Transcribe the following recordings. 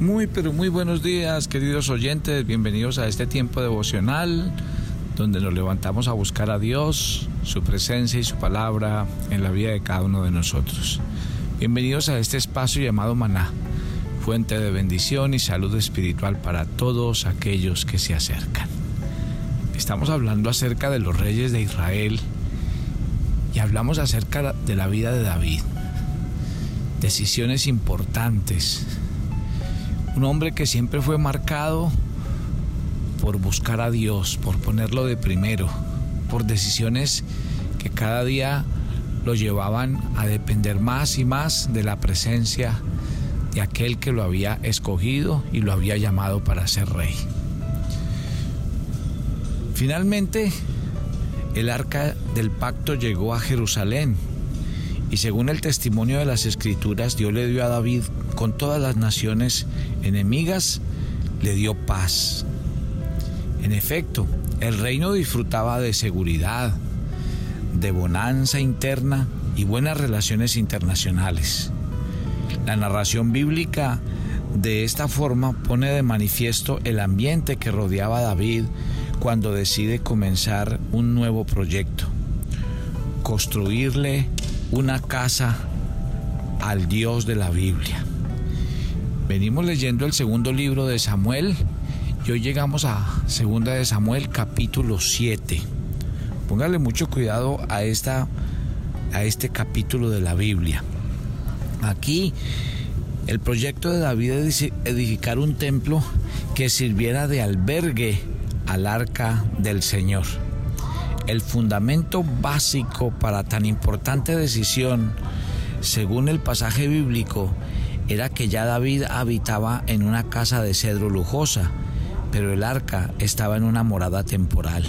Muy, pero muy buenos días, queridos oyentes. Bienvenidos a este tiempo devocional donde nos levantamos a buscar a Dios, su presencia y su palabra en la vida de cada uno de nosotros. Bienvenidos a este espacio llamado Maná, fuente de bendición y salud espiritual para todos aquellos que se acercan. Estamos hablando acerca de los reyes de Israel y hablamos acerca de la vida de David. Decisiones importantes un hombre que siempre fue marcado por buscar a Dios, por ponerlo de primero, por decisiones que cada día lo llevaban a depender más y más de la presencia de aquel que lo había escogido y lo había llamado para ser rey. Finalmente, el arca del pacto llegó a Jerusalén y según el testimonio de las escrituras, Dios le dio a David con todas las naciones enemigas, le dio paz. En efecto, el reino disfrutaba de seguridad, de bonanza interna y buenas relaciones internacionales. La narración bíblica de esta forma pone de manifiesto el ambiente que rodeaba a David cuando decide comenzar un nuevo proyecto, construirle una casa al Dios de la Biblia. Venimos leyendo el segundo libro de Samuel y hoy llegamos a segunda de Samuel capítulo 7. Póngale mucho cuidado a, esta, a este capítulo de la Biblia. Aquí el proyecto de David es edificar un templo que sirviera de albergue al arca del Señor. El fundamento básico para tan importante decisión, según el pasaje bíblico, era que ya David habitaba en una casa de cedro lujosa, pero el arca estaba en una morada temporal.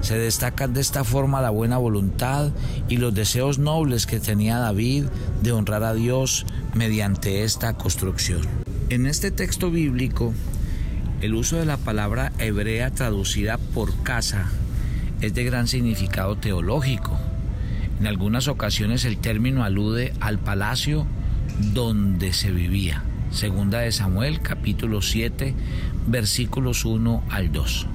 Se destacan de esta forma la buena voluntad y los deseos nobles que tenía David de honrar a Dios mediante esta construcción. En este texto bíblico, el uso de la palabra hebrea traducida por casa es de gran significado teológico. En algunas ocasiones el término alude al palacio donde se vivía. Segunda de Samuel capítulo 7 versículos 1 al 2.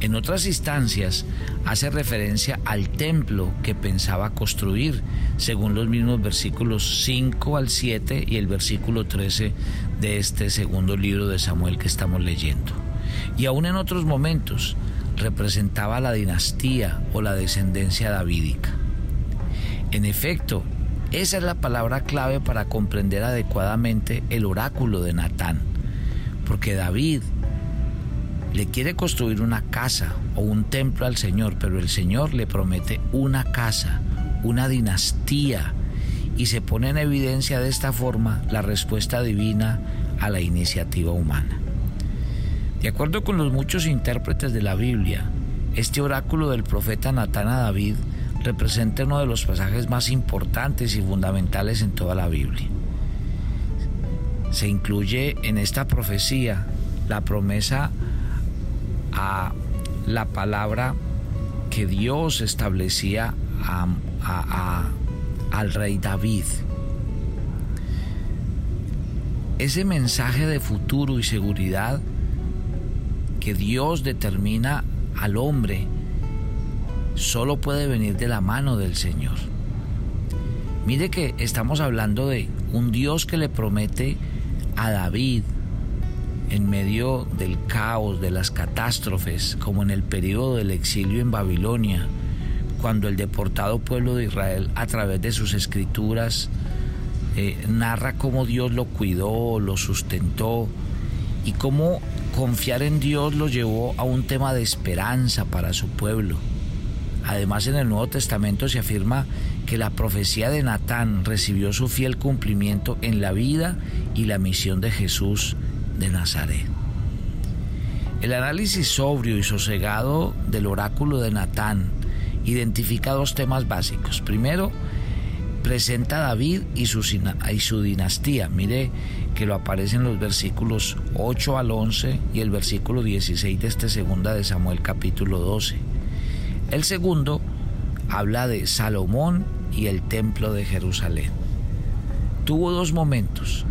En otras instancias hace referencia al templo que pensaba construir, según los mismos versículos 5 al 7 y el versículo 13 de este segundo libro de Samuel que estamos leyendo. Y aún en otros momentos representaba la dinastía o la descendencia davídica. En efecto, esa es la palabra clave para comprender adecuadamente el oráculo de Natán. Porque David le quiere construir una casa o un templo al Señor, pero el Señor le promete una casa, una dinastía, y se pone en evidencia de esta forma la respuesta divina a la iniciativa humana. De acuerdo con los muchos intérpretes de la Biblia, este oráculo del profeta Natán a David representa uno de los pasajes más importantes y fundamentales en toda la Biblia. Se incluye en esta profecía la promesa a la palabra que Dios establecía al rey David. Ese mensaje de futuro y seguridad que Dios determina al hombre solo puede venir de la mano del Señor. Mire que estamos hablando de un Dios que le promete a David en medio del caos, de las catástrofes, como en el periodo del exilio en Babilonia, cuando el deportado pueblo de Israel a través de sus escrituras eh, narra cómo Dios lo cuidó, lo sustentó y cómo confiar en Dios lo llevó a un tema de esperanza para su pueblo. Además en el Nuevo Testamento se afirma que la profecía de Natán recibió su fiel cumplimiento en la vida y la misión de Jesús de Nazaret. El análisis sobrio y sosegado del oráculo de Natán identifica dos temas básicos. Primero, presenta a David y su, dinastía. Mire que lo aparece en los versículos 8 al 11 y el versículo 16 de este segunda de Samuel capítulo 12. El segundo habla de Salomón y el templo de Jerusalén. Tuvo dos momentos.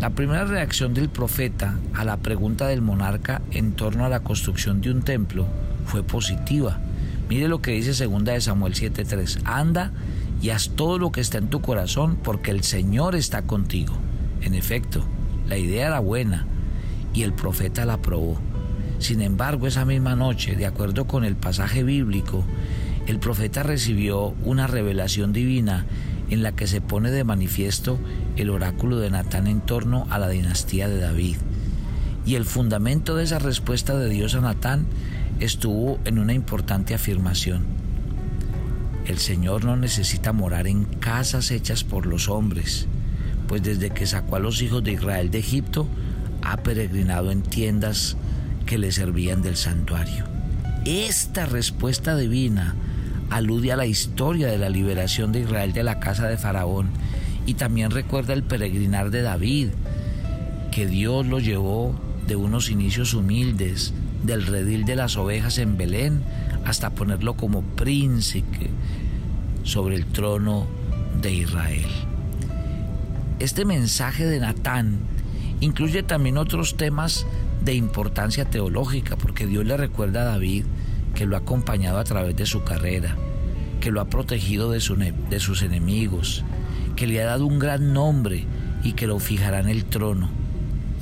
La primera reacción del profeta a la pregunta del monarca en torno a la construcción de un templo fue positiva. Mire lo que dice segunda de Samuel 7:3. Anda y haz todo lo que está en tu corazón porque el Señor está contigo. En efecto, la idea era buena y el profeta la aprobó. Sin embargo, esa misma noche, de acuerdo con el pasaje bíblico, el profeta recibió una revelación divina en la que se pone de manifiesto el oráculo de Natán en torno a la dinastía de David. Y el fundamento de esa respuesta de Dios a Natán estuvo en una importante afirmación. El Señor no necesita morar en casas hechas por los hombres, pues desde que sacó a los hijos de Israel de Egipto, ha peregrinado en tiendas que le servían del santuario. Esta respuesta divina alude a la historia de la liberación de Israel de la casa de Faraón y también recuerda el peregrinar de David, que Dios lo llevó de unos inicios humildes, del redil de las ovejas en Belén, hasta ponerlo como príncipe sobre el trono de Israel. Este mensaje de Natán incluye también otros temas de importancia teológica, porque Dios le recuerda a David que lo ha acompañado a través de su carrera, que lo ha protegido de, de sus enemigos, que le ha dado un gran nombre y que lo fijará en el trono.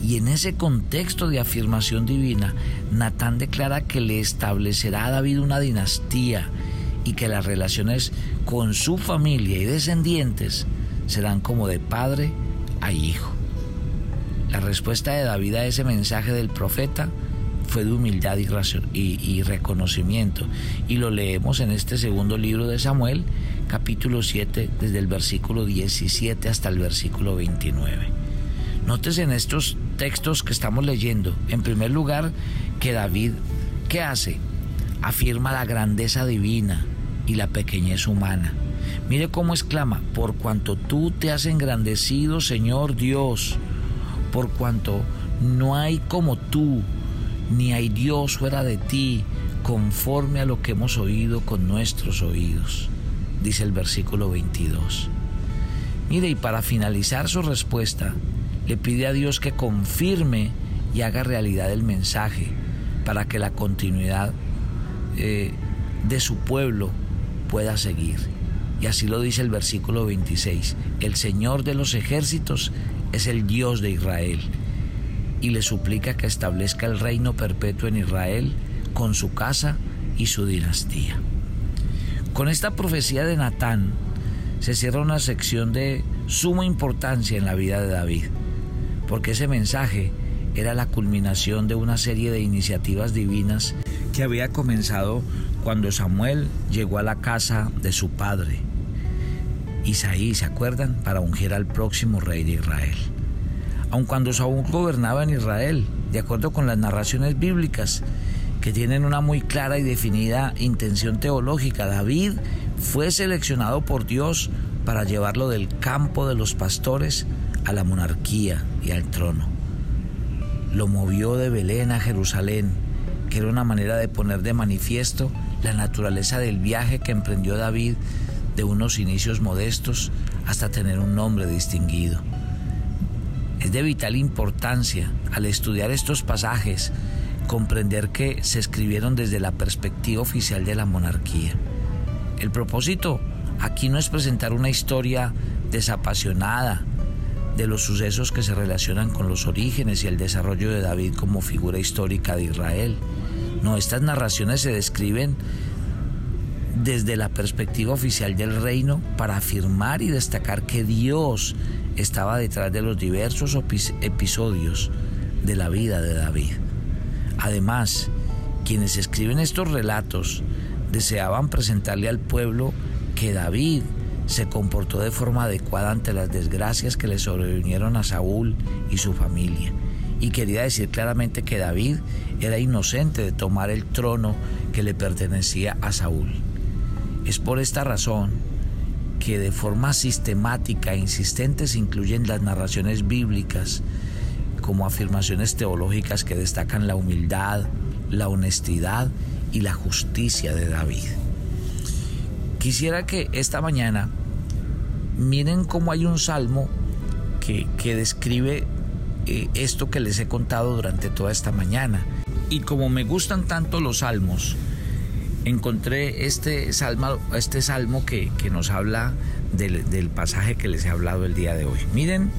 Y en ese contexto de afirmación divina, Natán declara que le establecerá a David una dinastía y que las relaciones con su familia y descendientes serán como de padre a hijo. La respuesta de David a ese mensaje del profeta fue de humildad y, reconocimiento. Y lo leemos en este segundo libro de Samuel, capítulo 7, desde el versículo 17 hasta el versículo 29. Nótese en estos textos que estamos leyendo, en primer lugar, que David, ¿qué hace? Afirma la grandeza divina y la pequeñez humana. Mire cómo exclama, por cuanto tú te has engrandecido, Señor Dios, por cuanto no hay como tú, ni hay Dios fuera de ti, conforme a lo que hemos oído con nuestros oídos, dice el versículo 22. Mire, y para finalizar su respuesta, le pide a Dios que confirme y haga realidad el mensaje para que la continuidad eh, de su pueblo pueda seguir. Y así lo dice el versículo 26. El Señor de los ejércitos es el Dios de Israel y le suplica que establezca el reino perpetuo en Israel con su casa y su dinastía. Con esta profecía de Natán se cierra una sección de suma importancia en la vida de David, porque ese mensaje era la culminación de una serie de iniciativas divinas que había comenzado cuando Samuel llegó a la casa de su padre, Isaí, ¿se acuerdan? Para ungir al próximo rey de Israel aun cuando Saúl gobernaba en Israel, de acuerdo con las narraciones bíblicas, que tienen una muy clara y definida intención teológica. David fue seleccionado por Dios para llevarlo del campo de los pastores a la monarquía y al trono. Lo movió de Belén a Jerusalén, que era una manera de poner de manifiesto la naturaleza del viaje que emprendió David de unos inicios modestos hasta tener un nombre distinguido. Es de vital importancia al estudiar estos pasajes comprender que se escribieron desde la perspectiva oficial de la monarquía. El propósito aquí no es presentar una historia desapasionada de los sucesos que se relacionan con los orígenes y el desarrollo de David como figura histórica de Israel. No, estas narraciones se describen desde la perspectiva oficial del reino para afirmar y destacar que Dios estaba detrás de los diversos episodios de la vida de David. Además, quienes escriben estos relatos deseaban presentarle al pueblo que David se comportó de forma adecuada ante las desgracias que le sobrevinieron a Saúl y su familia. Y quería decir claramente que David era inocente de tomar el trono que le pertenecía a Saúl. Es por esta razón que de forma sistemática e insistente se incluyen las narraciones bíblicas como afirmaciones teológicas que destacan la humildad, la honestidad y la justicia de David. Quisiera que esta mañana miren cómo hay un salmo que, describe eh, esto que les he contado durante toda esta mañana. Y como me gustan tanto los salmos, encontré este salmo, este salmo que, nos habla del, del pasaje que les he hablado el día de hoy. Miren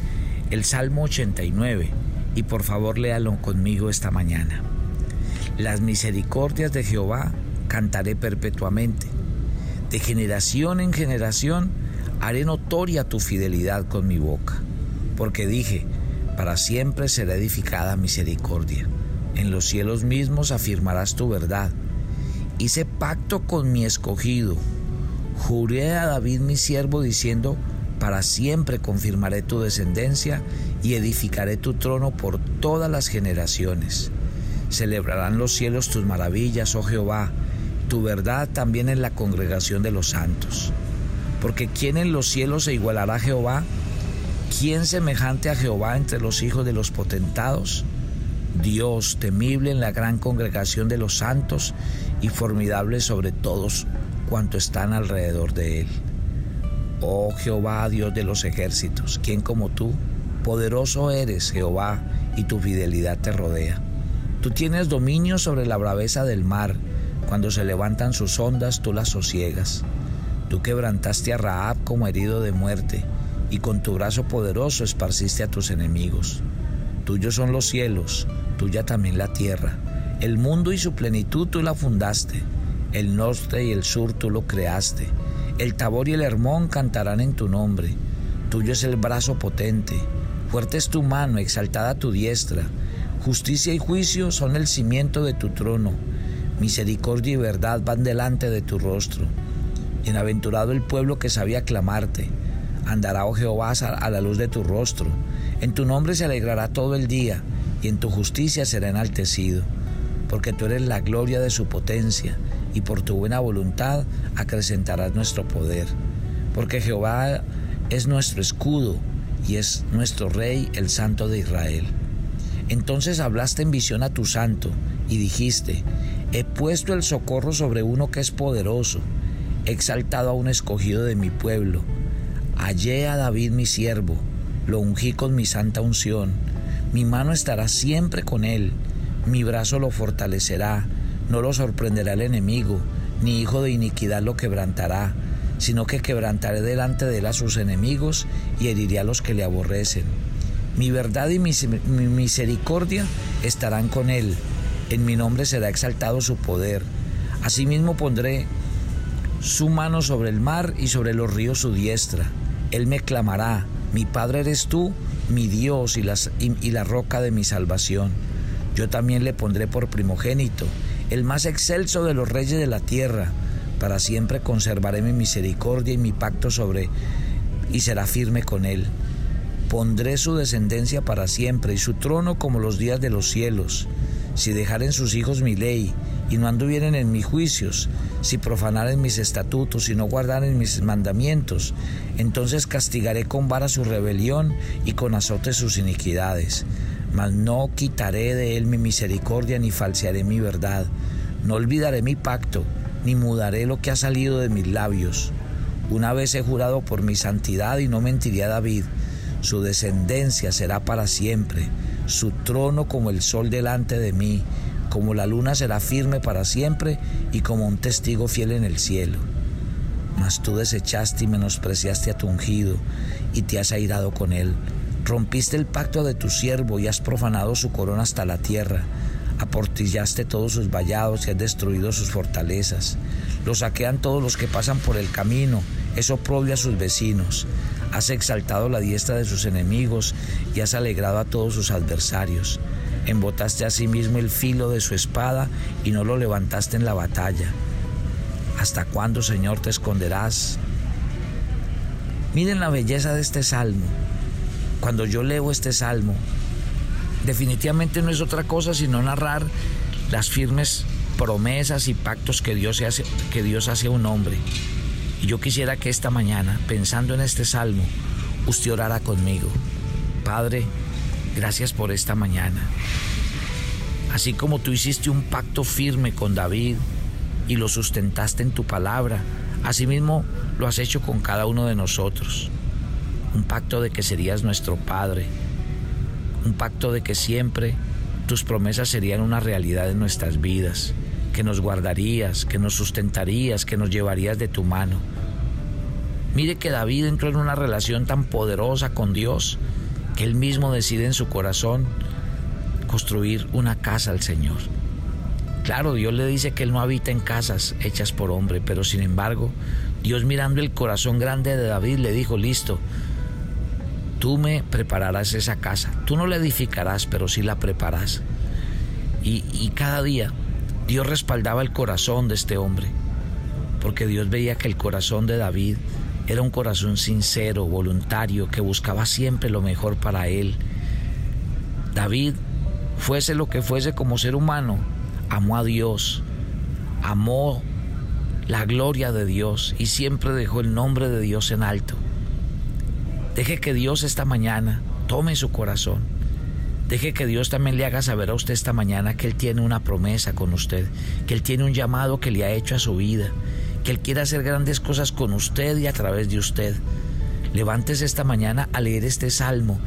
el Salmo 89 y por favor léalo conmigo esta mañana. Las misericordias de Jehová cantaré perpetuamente. De generación en generación haré notoria tu fidelidad con mi boca, porque dije, para siempre será edificada misericordia. En los cielos mismos afirmarás tu verdad. Hice pacto con mi escogido. Juré a David mi siervo diciendo, para siempre confirmaré tu descendencia y edificaré tu trono por todas las generaciones. Celebrarán los cielos tus maravillas, oh Jehová, tu verdad también en la congregación de los santos. Porque ¿quién en los cielos se igualará a Jehová? ¿Quién semejante a Jehová entre los hijos de los potentados? Dios temible en la gran congregación de los santos y formidable sobre todos cuantos están alrededor de él. Oh Jehová, Dios de los ejércitos, ¿quién como tú? Poderoso eres, Jehová, y tu fidelidad te rodea. Tú tienes dominio sobre la braveza del mar. Cuando se levantan sus ondas, tú las sosiegas. Tú quebrantaste a Raab como herido de muerte, y con tu brazo poderoso esparciste a tus enemigos. Tuyos son los cielos, tuya también la tierra. El mundo y su plenitud tú la fundaste. El norte y el sur tú lo creaste. El Tabor y el Hermón cantarán en tu nombre. Tuyo es el brazo potente. Fuerte es tu mano, exaltada tu diestra. Justicia y juicio son el cimiento de tu trono. Misericordia y verdad van delante de tu rostro. Bienaventurado el pueblo que sabía clamarte. Andará, oh Jehová, a la luz de tu rostro. En tu nombre se alegrará todo el día, y en tu justicia será enaltecido. Porque tú eres la gloria de su potencia y por tu buena voluntad acrecentarás nuestro poder. Porque Jehová es nuestro escudo y es nuestro Rey, el Santo de Israel. Entonces hablaste en visión a tu santo y dijiste, he puesto el socorro sobre uno que es poderoso, he exaltado a un escogido de mi pueblo, hallé a David mi siervo, lo ungí con mi santa unción, mi mano estará siempre con él, mi brazo lo fortalecerá, no lo sorprenderá el enemigo, ni hijo de iniquidad lo quebrantará, sino que quebrantaré delante de él a sus enemigos y heriré a los que le aborrecen. Mi verdad y mi misericordia estarán con él, en mi nombre será exaltado su poder. Asimismo pondré su mano sobre el mar y sobre los ríos su diestra. Él me clamará, mi Padre eres tú, mi Dios y, y la roca de mi salvación. Yo también le pondré por primogénito el más excelso de los reyes de la tierra. Para siempre conservaré mi misericordia y mi pacto sobre y será firme con él. Pondré su descendencia para siempre y su trono como los días de los cielos. Si dejaren sus hijos mi ley y no anduvieren en mis juicios, si profanaren mis estatutos y no guardaren mis mandamientos, entonces castigaré con vara su rebelión y con azote sus iniquidades mas no quitaré de él mi misericordia ni falsearé mi verdad. No olvidaré mi pacto, ni mudaré lo que ha salido de mis labios. Una vez he jurado por mi santidad y no mentiría David, su descendencia será para siempre, su trono como el sol delante de mí, como la luna será firme para siempre y como un testigo fiel en el cielo. Mas tú desechaste y menospreciaste a tu ungido y te has airado con él. Rompiste el pacto de tu siervo y has profanado su corona hasta la tierra. Aportillaste todos sus vallados y has destruido sus fortalezas. Lo saquean todos los que pasan por el camino, eso oprobio a sus vecinos. Has exaltado la diestra de sus enemigos y has alegrado a todos sus adversarios. Embotaste a sí mismo el filo de su espada y no lo levantaste en la batalla. ¿Hasta cuándo, Señor, te esconderás? Miren la belleza de este salmo. Cuando yo leo este salmo, definitivamente no es otra cosa sino narrar las firmes promesas y pactos que Dios hace, que Dios hace a un hombre. Y yo quisiera que esta mañana, pensando en este salmo, usted orara conmigo. Padre, gracias por esta mañana. Así como tú hiciste un pacto firme con David y lo sustentaste en tu palabra, asimismo lo has hecho con cada uno de nosotros. Un pacto de que serías nuestro Padre. Un pacto de que siempre tus promesas serían una realidad en nuestras vidas, que nos guardarías, que nos sustentarías, que nos llevarías de tu mano. Mire que David entró en una relación tan poderosa con Dios que él mismo decide en su corazón construir una casa al Señor. Claro, Dios le dice que Él no habita en casas hechas por hombre, pero sin embargo, Dios mirando el corazón grande de David le dijo, listo, tú me prepararás esa casa. Tú no la edificarás, pero sí la preparas. Y, y cada día Dios respaldaba el corazón de este hombre, porque Dios veía que el corazón de David era un corazón sincero, voluntario, que buscaba siempre lo mejor para él. David, fuese lo que fuese como ser humano, amó a Dios, amó la gloria de Dios y siempre dejó el nombre de Dios en alto. Deje que Dios esta mañana tome su corazón. Deje que Dios también le haga saber a usted esta mañana que Él tiene una promesa con usted, que Él tiene un llamado que le ha hecho a su vida, que Él quiere hacer grandes cosas con usted y a través de usted. Levántese esta mañana a leer este salmo.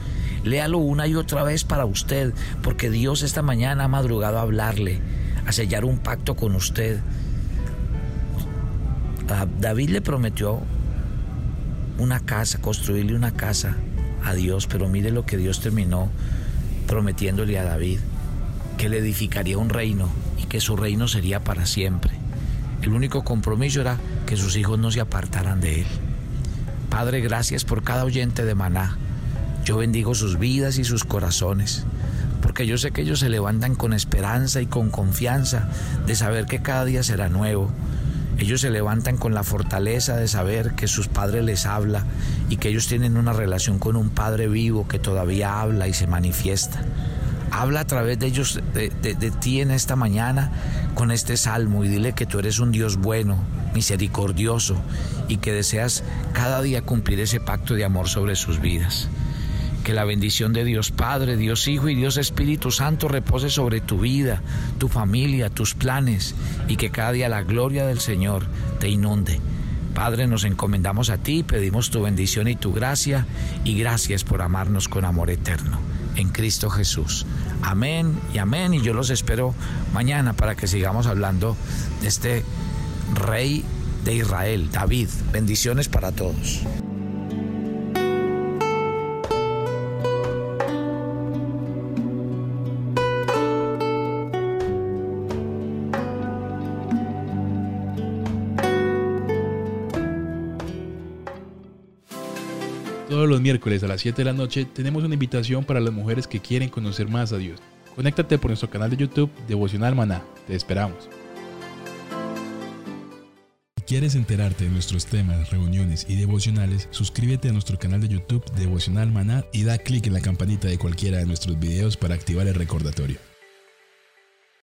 Léalo una y otra vez para usted, porque Dios esta mañana ha madrugado a hablarle, a sellar un pacto con usted. A David le prometió una casa, construirle una casa a Dios, pero mire lo que Dios terminó prometiéndole a David, que le edificaría un reino y que su reino sería para siempre. El único compromiso era que sus hijos no se apartaran de él. Padre, gracias por cada oyente de Maná. Yo bendigo sus vidas y sus corazones, porque yo sé que ellos se levantan con esperanza y con confianza de saber que cada día será nuevo. Ellos se levantan con la fortaleza de saber que sus padres les habla y que ellos tienen una relación con un Padre vivo que todavía habla y se manifiesta. Habla a través de ellos, de, ti en esta mañana con este salmo y dile que tú eres un Dios bueno, misericordioso y que deseas cada día cumplir ese pacto de amor sobre sus vidas. Que la bendición de Dios Padre, Dios Hijo y Dios Espíritu Santo repose sobre tu vida, tu familia, tus planes y que cada día la gloria del Señor te inunde. Padre, nos encomendamos a ti, pedimos tu bendición y tu gracia y gracias por amarnos con amor eterno. En Cristo Jesús. Amén y amén. Y yo los espero mañana para que sigamos hablando de este rey de Israel, David. Bendiciones para todos. Los miércoles a las 7 de la noche tenemos una invitación para las mujeres que quieren conocer más a Dios. Conéctate por nuestro canal de YouTube Devocional Maná. Te esperamos. Si quieres enterarte de nuestros temas, reuniones y devocionales, suscríbete a nuestro canal de YouTube Devocional Maná y da clic en la campanita de cualquiera de nuestros videos para activar el recordatorio.